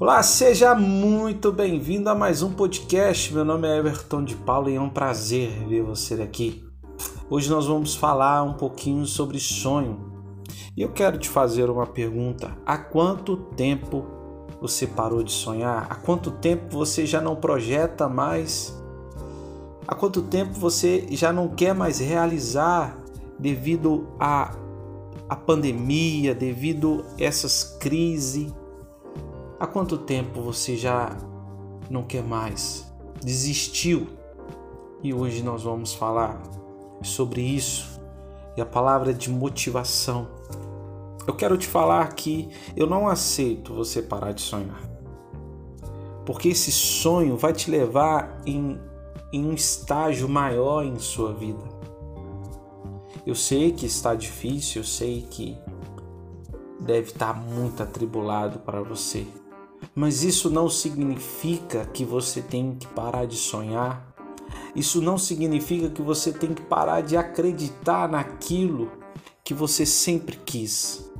Olá, seja muito bem-vindo a mais um podcast. Meu nome é Everton de Paula e é um prazer ver você aqui. Hoje nós vamos falar um pouquinho sobre sonho. E eu quero te fazer uma pergunta: há quanto tempo você parou de sonhar? Há quanto tempo você já não projeta mais? Há quanto tempo você já não quer mais realizar devido à a, a pandemia, devido a essas crises? Há quanto tempo você já não quer mais? Desistiu? E hoje nós vamos falar sobre isso e a palavra de motivação. Eu quero te falar que eu não aceito você parar de sonhar. Porque esse sonho vai te levar em, em um estágio maior em sua vida. Eu sei que está difícil, eu sei que deve estar muito atribulado para você. Mas isso não significa que você tem que parar de sonhar. Isso não significa que você tem que parar de acreditar naquilo que você sempre quis.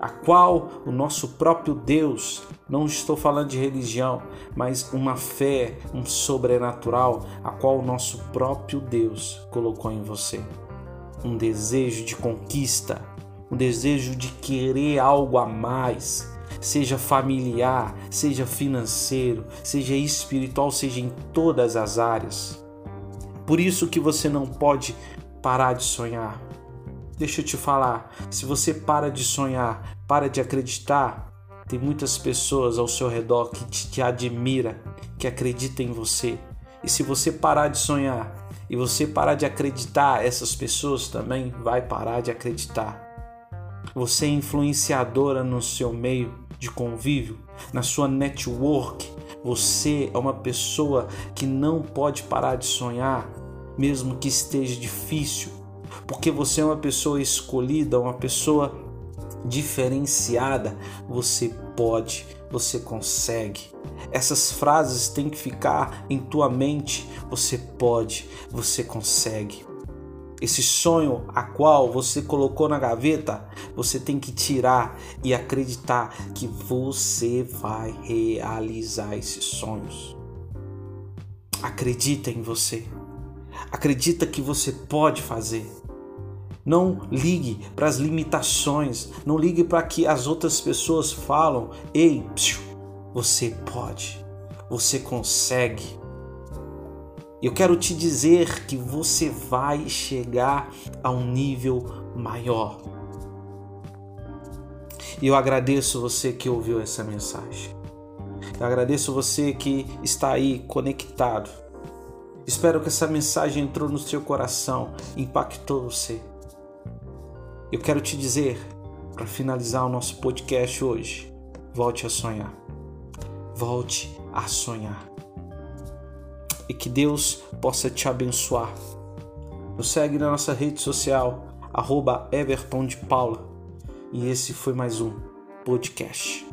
A qual o nosso próprio Deus, não estou falando de religião, mas uma fé, um sobrenatural, a qual o nosso próprio Deus colocou em você. Um desejo de conquista, um desejo de querer algo a mais, seja familiar, seja financeiro, seja espiritual, seja em todas as áreas. Por isso que você não pode parar de sonhar. Deixa eu te falar, se você para de sonhar, para de acreditar, tem muitas pessoas ao seu redor que te, te admira, que acreditam em você. E se você parar de sonhar e você parar de acreditar, essas pessoas também vai parar de acreditar. Você é influenciadora no seu meio, de convívio, na sua network, você é uma pessoa que não pode parar de sonhar, mesmo que esteja difícil, porque você é uma pessoa escolhida, uma pessoa diferenciada. Você pode, você consegue. Essas frases têm que ficar em tua mente. Você pode, você consegue. Esse sonho a qual você colocou na gaveta, você tem que tirar e acreditar que você vai realizar esses sonhos. Acredita em você. Acredita que você pode fazer. Não ligue para as limitações, não ligue para que as outras pessoas falam. Ei, você pode, você consegue. Eu quero te dizer que você vai chegar a um nível maior. E eu agradeço você que ouviu essa mensagem. Eu agradeço você que está aí conectado. Espero que essa mensagem entrou no seu coração, impactou você. Eu quero te dizer, para finalizar o nosso podcast hoje, volte a sonhar. Volte a sonhar e que Deus possa te abençoar. Nos segue na nossa rede social, arroba Everton de Paula. E esse foi mais um podcast.